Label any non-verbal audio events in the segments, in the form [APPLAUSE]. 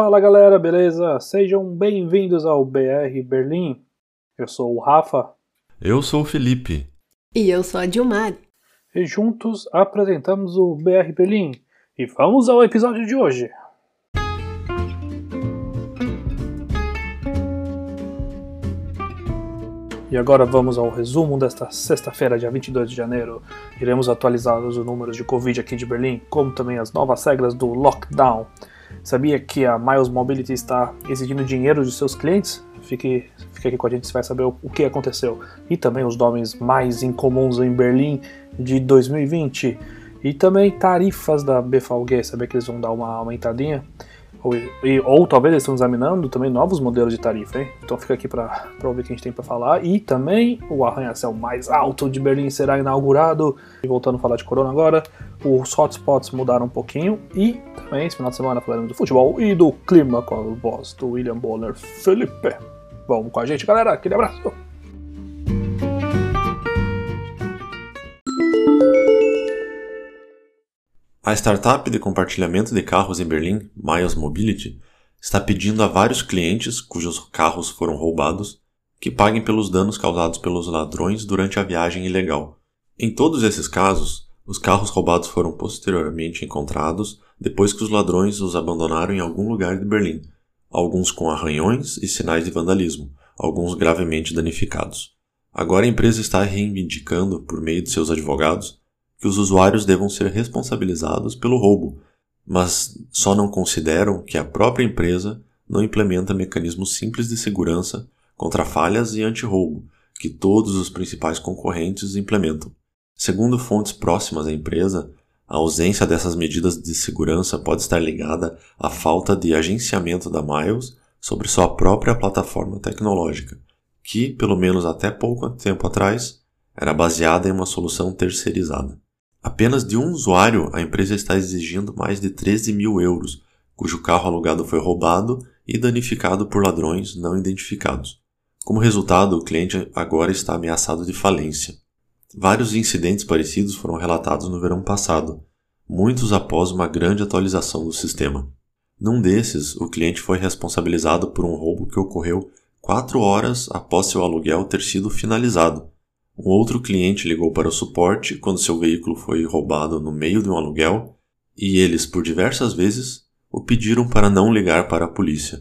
Fala galera, beleza? Sejam bem-vindos ao BR Berlim. Eu sou o Rafa. Eu sou o Felipe. E eu sou a Dilmar. E juntos apresentamos o BR Berlim. E vamos ao episódio de hoje. E agora vamos ao resumo desta sexta-feira, dia 22 de janeiro. Iremos atualizar os números de Covid aqui de Berlim, como também as novas regras do lockdown. Sabia que a Miles Mobility está exigindo dinheiro de seus clientes? Fique, fique aqui com a gente, você vai saber o, o que aconteceu. E também os nomes mais incomuns em Berlim de 2020. E também tarifas da BVG, sabia que eles vão dar uma aumentadinha? Ou, e, ou talvez eles estão examinando também novos modelos de tarifa, hein? Então fica aqui para ouvir o que a gente tem para falar. E também o arranha-céu mais alto de Berlim será inaugurado. E voltando a falar de corona agora, os hotspots mudaram um pouquinho. E também esse final de semana falaremos do futebol e do clima com a voz do William Bonner Felipe. Vamos com a gente, galera. Aquele abraço. A startup de compartilhamento de carros em Berlim, Miles Mobility, está pedindo a vários clientes cujos carros foram roubados que paguem pelos danos causados pelos ladrões durante a viagem ilegal. Em todos esses casos, os carros roubados foram posteriormente encontrados depois que os ladrões os abandonaram em algum lugar de Berlim, alguns com arranhões e sinais de vandalismo, alguns gravemente danificados. Agora a empresa está reivindicando, por meio de seus advogados, que os usuários devam ser responsabilizados pelo roubo, mas só não consideram que a própria empresa não implementa mecanismos simples de segurança contra falhas e anti-roubo que todos os principais concorrentes implementam. Segundo fontes próximas à empresa, a ausência dessas medidas de segurança pode estar ligada à falta de agenciamento da Miles sobre sua própria plataforma tecnológica, que, pelo menos até pouco tempo atrás, era baseada em uma solução terceirizada. Apenas de um usuário, a empresa está exigindo mais de 13 mil euros, cujo carro alugado foi roubado e danificado por ladrões não identificados. Como resultado, o cliente agora está ameaçado de falência. Vários incidentes parecidos foram relatados no verão passado, muitos após uma grande atualização do sistema. Num desses, o cliente foi responsabilizado por um roubo que ocorreu quatro horas após seu aluguel ter sido finalizado, um outro cliente ligou para o suporte quando seu veículo foi roubado no meio de um aluguel e eles, por diversas vezes, o pediram para não ligar para a polícia.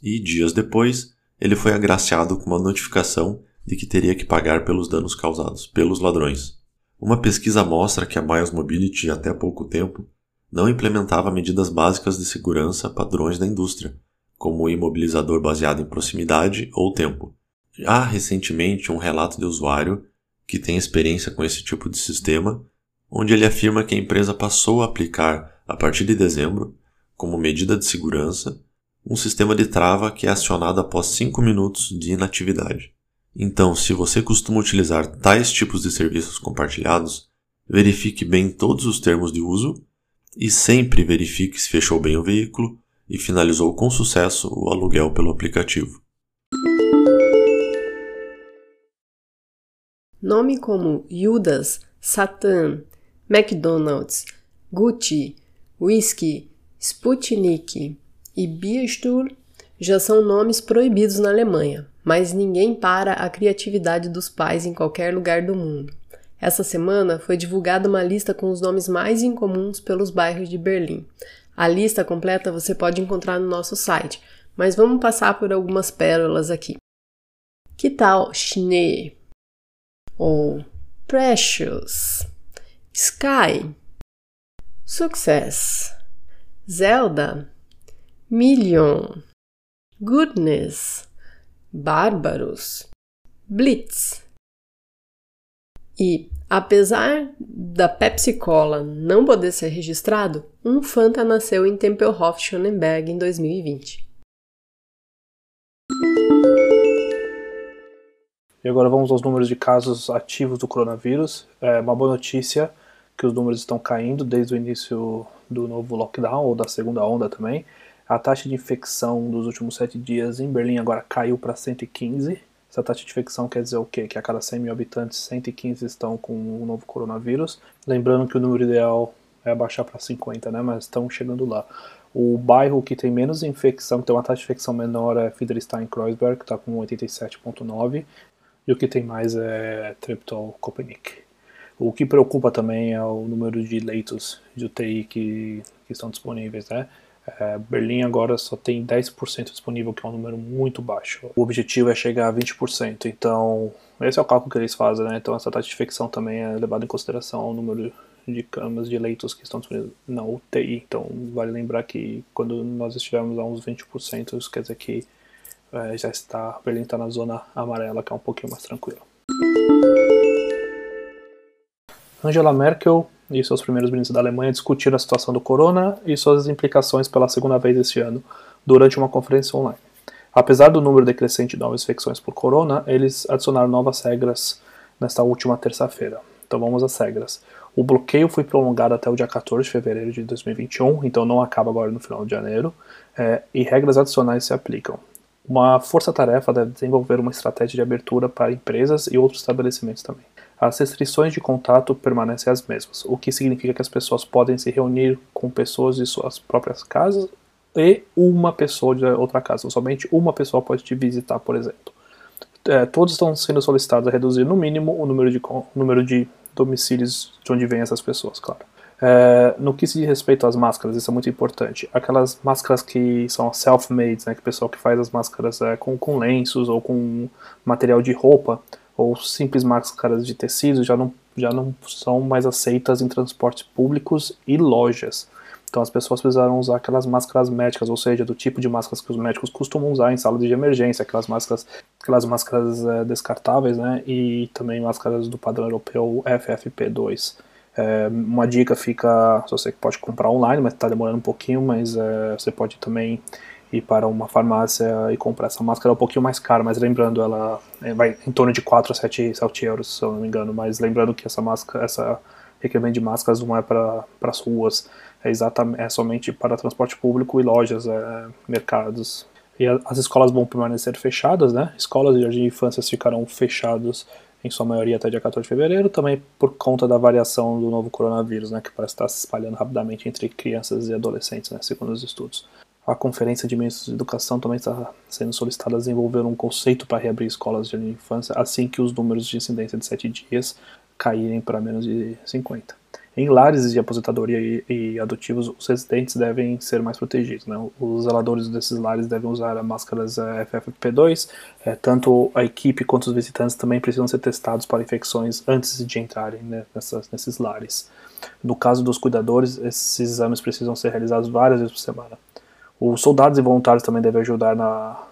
E dias depois, ele foi agraciado com uma notificação de que teria que pagar pelos danos causados pelos ladrões. Uma pesquisa mostra que a Miles Mobility, até pouco tempo, não implementava medidas básicas de segurança padrões da indústria, como o imobilizador baseado em proximidade ou tempo. Há recentemente um relato de usuário que tem experiência com esse tipo de sistema, onde ele afirma que a empresa passou a aplicar, a partir de dezembro, como medida de segurança, um sistema de trava que é acionado após 5 minutos de inatividade. Então, se você costuma utilizar tais tipos de serviços compartilhados, verifique bem todos os termos de uso e sempre verifique se fechou bem o veículo e finalizou com sucesso o aluguel pelo aplicativo. Nome como Judas, Satan, McDonald's, Gucci, Whisky, Sputnik e Bierstuhl já são nomes proibidos na Alemanha, mas ninguém para a criatividade dos pais em qualquer lugar do mundo. Essa semana foi divulgada uma lista com os nomes mais incomuns pelos bairros de Berlim. A lista completa você pode encontrar no nosso site, mas vamos passar por algumas pérolas aqui. Que tal Schnee? ou Precious, Sky, Success, Zelda, Million, Goodness, Bárbaros, Blitz. E, apesar da Pepsi Cola não poder ser registrado, um Fanta nasceu em Tempelhof Schönenberg em 2020. E agora vamos aos números de casos ativos do coronavírus. É uma boa notícia que os números estão caindo desde o início do novo lockdown ou da segunda onda também. A taxa de infecção dos últimos sete dias em Berlim agora caiu para 115. Essa taxa de infecção quer dizer o quê? Que a cada 100 mil habitantes, 115 estão com o novo coronavírus. Lembrando que o número ideal é abaixar para 50, né? Mas estão chegando lá. O bairro que tem menos infecção, que tem uma taxa de infecção menor é Friedrichstein-Kreuzberg, que está com 87,9, e o que tem mais é Treptow-Köpenick. O que preocupa também é o número de leitos de UTI que, que estão disponíveis, né? É, Berlim agora só tem 10% disponível, que é um número muito baixo. O objetivo é chegar a 20%, então esse é o cálculo que eles fazem, né? Então essa taxa de infecção também é levada em consideração ao número de camas de leitos que estão disponíveis na UTI. Então vale lembrar que quando nós estivermos a uns 20%, isso quer dizer que é, já está, Berlim está na zona amarela, que é um pouquinho mais tranquilo. Angela Merkel e seus primeiros ministros da Alemanha discutiram a situação do corona e suas implicações pela segunda vez esse ano, durante uma conferência online. Apesar do número decrescente de novas infecções por corona, eles adicionaram novas regras nesta última terça-feira. Então vamos às regras. O bloqueio foi prolongado até o dia 14 de fevereiro de 2021, então não acaba agora no final de janeiro, é, e regras adicionais se aplicam. Uma força-tarefa deve desenvolver uma estratégia de abertura para empresas e outros estabelecimentos também as restrições de contato permanecem as mesmas, o que significa que as pessoas podem se reunir com pessoas de suas próprias casas e uma pessoa de outra casa. Somente uma pessoa pode te visitar, por exemplo. É, todos estão sendo solicitados a reduzir no mínimo o número de, o número de domicílios de onde vêm essas pessoas, claro. É, no que se diz respeito às máscaras, isso é muito importante. Aquelas máscaras que são self-made, né, que o pessoal que faz as máscaras é, com, com lenços ou com material de roupa, ou simples máscaras de tecido já não, já não são mais aceitas em transportes públicos e lojas. Então as pessoas precisaram usar aquelas máscaras médicas, ou seja, do tipo de máscaras que os médicos costumam usar em salas de emergência, aquelas máscaras, aquelas máscaras é, descartáveis, né? E também máscaras do padrão europeu FFP2. É, uma dica fica, você pode comprar online, mas está demorando um pouquinho, mas é, você pode também ir para uma farmácia e comprar essa máscara é um pouquinho mais cara, mas lembrando, ela é, vai em torno de 4 a 7, 7 euros, se eu não me engano, mas lembrando que essa máscara, essa requerimento de máscaras não é para as ruas, é, exatamente, é somente para transporte público e lojas, é, mercados. E a, as escolas vão permanecer fechadas, né? Escolas e jardins de infância ficarão fechados em sua maioria até dia 14 de fevereiro, também por conta da variação do novo coronavírus, né, que parece estar se espalhando rapidamente entre crianças e adolescentes, né, segundo os estudos. A Conferência de Ministros de Educação também está sendo solicitada a desenvolver um conceito para reabrir escolas de infância assim que os números de incidência de 7 dias caírem para menos de 50. Em lares de aposentadoria e, e, adotivos, os residentes devem ser mais protegidos. Né? Os zeladores desses lares devem usar máscaras é, FFP2, é, tanto a equipe quanto os visitantes também precisam ser testados para infecções antes de entrarem né, nessas, nesses lares. No caso dos cuidadores, esses exames precisam ser realizados várias vezes por semana. Os soldados e voluntários também devem ajudar na,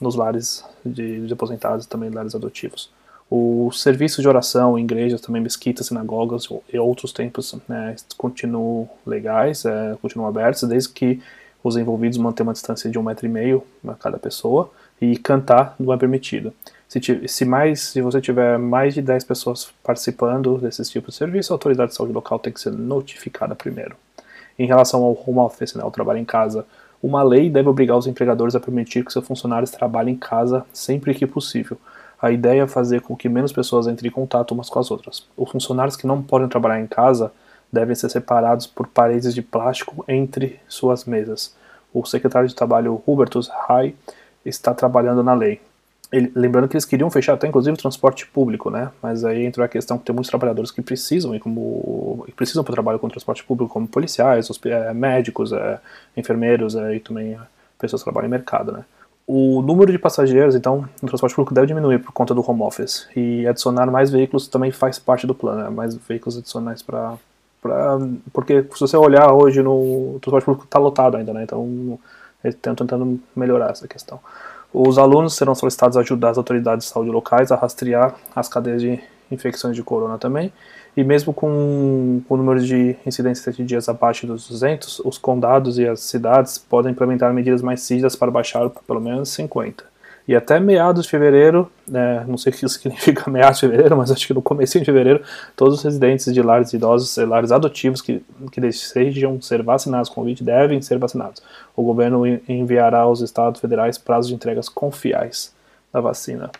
nos lares de, de aposentados e também lares adotivos. O serviço de oração, igrejas, também mesquitas, sinagogas e outros templos né, continuam legais, é, continuam abertos, desde que os envolvidos mantenham uma distância de um metro e meio a cada pessoa e cantar não é permitido. Se, se, mais, se você tiver mais de 10 pessoas participando desses tipos de serviço, a autoridade de saúde local tem que ser notificada primeiro. Em relação ao home office, né, o trabalho em casa, uma lei deve obrigar os empregadores a permitir que seus funcionários trabalhem em casa sempre que possível. A ideia é fazer com que menos pessoas entrem em contato umas com as outras. Os funcionários que não podem trabalhar em casa devem ser separados por paredes de plástico entre suas mesas. O secretário de Trabalho Hubertus Rai está trabalhando na lei. Ele, lembrando que eles queriam fechar até inclusive o transporte público, né? Mas aí entrou a questão que tem muitos trabalhadores que precisam e como que precisam para o trabalho com o transporte público, como policiais, é, médicos, é, enfermeiros é, e também pessoas que trabalham em mercado, né? O número de passageiros, então, no transporte público deve diminuir por conta do home office e adicionar mais veículos também faz parte do plano, né? mais veículos adicionais para porque se você olhar hoje no transporte público está lotado ainda, né? Então eles estão tentando melhorar essa questão. Os alunos serão solicitados a ajudar as autoridades de saúde locais a rastrear as cadeias de infecções de corona também. E mesmo com, com o número de incidências de 7 dias abaixo dos 200, os condados e as cidades podem implementar medidas mais rígidas para baixar pelo menos 50. E até meados de fevereiro, né, não sei o que [LAUGHS] significa meados de fevereiro, mas acho que no começo de fevereiro, todos os residentes de lares idosos, lares adotivos que, que desejam ser vacinados com Covid devem ser vacinados. O governo enviará aos estados federais prazos de entregas confiáveis da vacina.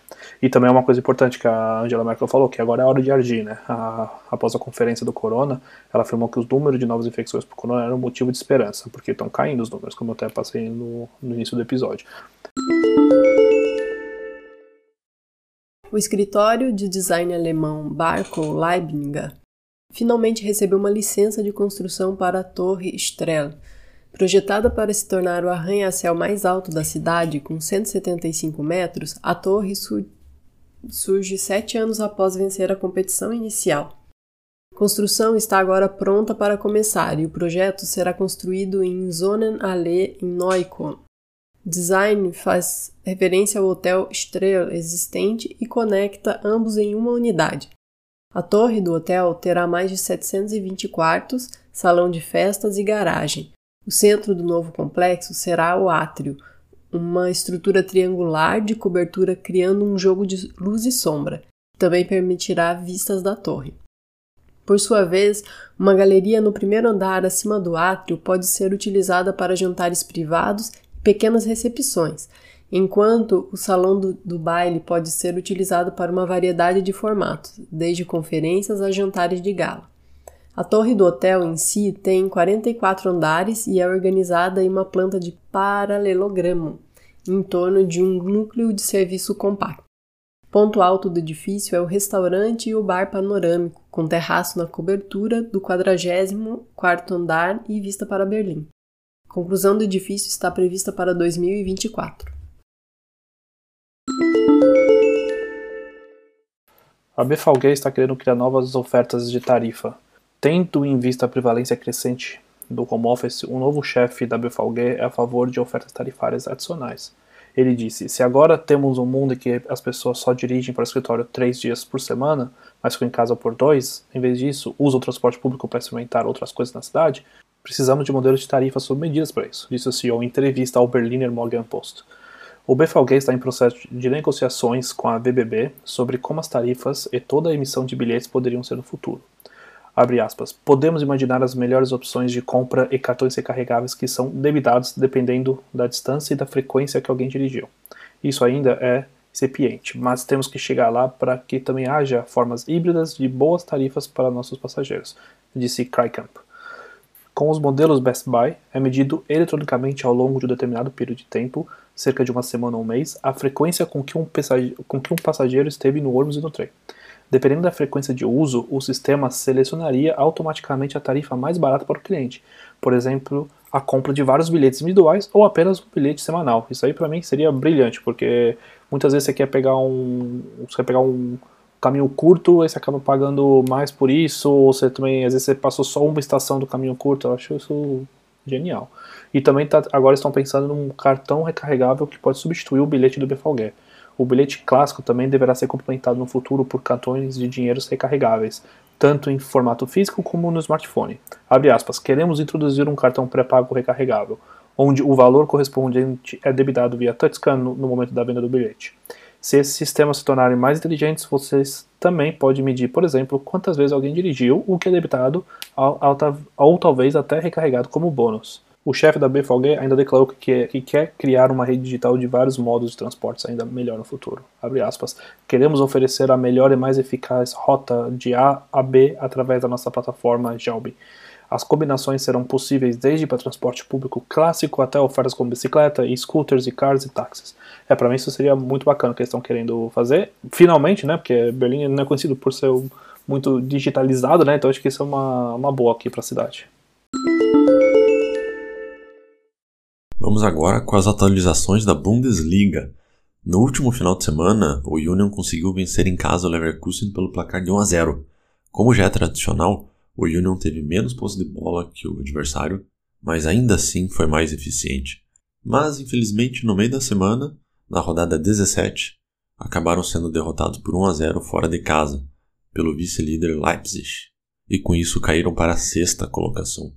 E também é uma coisa importante que a Angela Merkel falou, que agora é hora de agir, né? A, após a conferência do corona, ela afirmou que os números de novas infecções por corona eram um motivo de esperança, porque estão caindo os números, como eu até passei no, no início do episódio. O escritório de design alemão Barco Leibniger finalmente recebeu uma licença de construção para a Torre Strel, Projetada para se tornar o arranha-céu mais alto da cidade, com 175 metros, a torre su surge sete anos após vencer a competição inicial. Construção está agora pronta para começar e o projeto será construído em Sonnenallee, em Neukölln. Design faz referência ao hotel Strel existente e conecta ambos em uma unidade. A torre do hotel terá mais de 720 quartos, salão de festas e garagem. O centro do novo complexo será o átrio, uma estrutura triangular de cobertura criando um jogo de luz e sombra, também permitirá vistas da torre. Por sua vez, uma galeria no primeiro andar acima do átrio pode ser utilizada para jantares privados pequenas recepções, enquanto o salão do, do, baile pode ser utilizado para uma variedade de formatos, desde conferências a jantares de gala. A torre do hotel em si tem 44 andares e é organizada em uma planta de paralelogramo, em torno de um núcleo de serviço compacto. Ponto alto do edifício é o restaurante e o bar panorâmico, com terraço na cobertura do 44º andar e vista para Berlim. Conclusão do edifício está prevista para 2024. A Befalguei está querendo criar novas ofertas de tarifa Tendo em vista a prevalência crescente do home office, o um novo chefe da Befalguer é a favor de ofertas tarifárias adicionais. Ele disse: Se agora temos um mundo em que as pessoas só dirigem para o escritório três dias por semana, mas ficam em casa por dois, em vez disso, usam o transporte público para experimentar outras coisas na cidade, precisamos de modelos de tarifa sob medidas para isso, disse o CEO em entrevista ao Berliner Morgenpost. O BFLG está em processo de negociações com a BBB sobre como as tarifas e toda a emissão de bilhetes poderiam ser no futuro. Aspas. Podemos imaginar as melhores opções de compra e cartões recarregáveis que são debitados dependendo da distância e da frequência que alguém dirigiu. Isso ainda é incipiente, mas temos que chegar lá para que também haja formas híbridas de boas tarifas para nossos passageiros, disse Krykamp. Com os modelos Best Buy, é medido eletronicamente ao longo de um determinado período de tempo, cerca de uma semana ou um mês, a frequência com que um passageiro, que um passageiro esteve no ônibus e no trem. Dependendo da frequência de uso, o sistema selecionaria automaticamente a tarifa mais barata para o cliente. Por exemplo, a compra de vários bilhetes individuais ou apenas um bilhete semanal. Isso aí para mim seria brilhante, porque muitas vezes você quer pegar um, você quer pegar um caminho curto, e você acaba pagando mais por isso, ou você também às vezes você passou só uma estação do caminho curto. Eu acho isso genial. E também tá, agora estão pensando num cartão recarregável que pode substituir o bilhete do Befalguer. O bilhete clássico também deverá ser complementado no futuro por cartões de dinheiro recarregáveis, tanto em formato físico como no smartphone. Abre aspas, queremos introduzir um cartão pré-pago recarregável, onde o valor correspondente é debitado via touchscan no, no momento da venda do bilhete. Se esses sistemas se tornarem mais inteligentes, vocês também podem medir, por exemplo, quantas vezes alguém dirigiu, o que é debitado ou, ou, talvez até recarregado como bônus. O chefe da BFG ainda declarou que quer, que quer, criar uma rede digital de vários modos de transportes ainda melhor no futuro. Queremos oferecer a melhor e mais eficaz rota de A a B através da nossa plataforma Gelbi. As combinações serão possíveis desde para transporte público clássico até ofertas como bicicleta, e scooters, e cars e táxis. É, para mim isso seria muito bacana que eles estão querendo fazer. Finalmente, né, porque Berlim não é conhecido por ser muito digitalizado, né, então acho que isso é uma, uma boa aqui para a cidade. Vamos agora com as atualizações da Bundesliga. No último final de semana, o Union conseguiu vencer em casa o Leverkusen pelo placar de 1 a 0. Como já é tradicional, o Union teve menos posse de bola que o adversário, mas ainda assim foi mais eficiente. Mas, infelizmente, no meio da semana, na rodada 17, acabaram sendo derrotados por 1 a 0 fora de casa, pelo vice-líder Leipzig, e com isso caíram para a sexta colocação.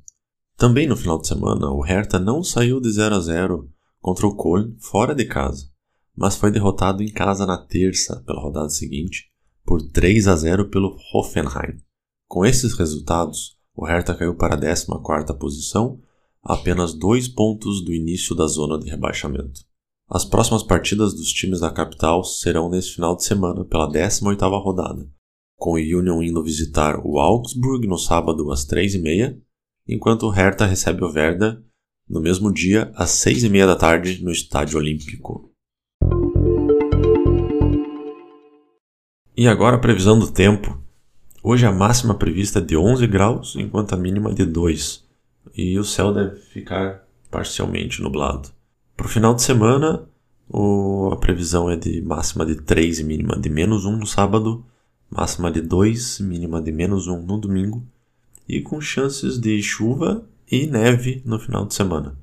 Também no final de semana, o Hertha não saiu de 0 a 0 contra o Köln fora de casa, mas foi derrotado em casa na terça pela rodada seguinte por 3 a 0 pelo Hoffenheim. Com esses resultados, o Hertha caiu para a 14ª posição, a apenas dois pontos do início da zona de rebaixamento. As próximas partidas dos times da capital serão nesse final de semana, pela 18ª rodada, com o Union indo visitar o Augsburg no sábado às 3h30, enquanto o Hertha recebe o Werder no mesmo dia às 6h30 da tarde no Estádio Olímpico. E agora a previsão do tempo. Hoje a máxima prevista é de 11 graus, enquanto a mínima de 2, e o céu deve ficar parcialmente nublado. Para o final de semana, o, a previsão é de máxima de 3 e mínima de menos 1 no sábado, máxima de 2, mínima de menos 1 no domingo, e com chances de chuva e neve no final de semana.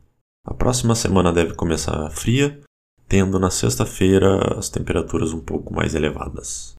A próxima semana deve começar fria, tendo na sexta-feira as temperaturas um pouco mais elevadas.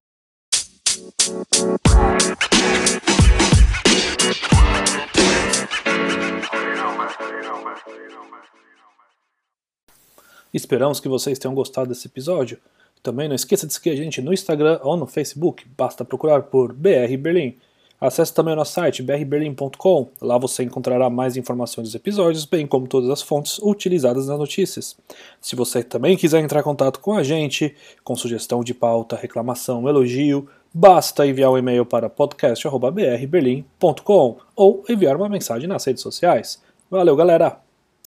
Esperamos que vocês tenham gostado desse episódio. Também não esqueça de seguir a gente no Instagram ou no Facebook, basta procurar por BR Berlim. Acesse também o nosso site brberlim.com, lá você encontrará mais informações dos episódios, bem como todas as fontes utilizadas nas notícias. Se você também quiser entrar em contato com a gente, com sugestão de pauta, reclamação, elogio, basta enviar um e-mail para podcast.brberlim.com ou enviar uma mensagem nas redes sociais. Valeu, galera!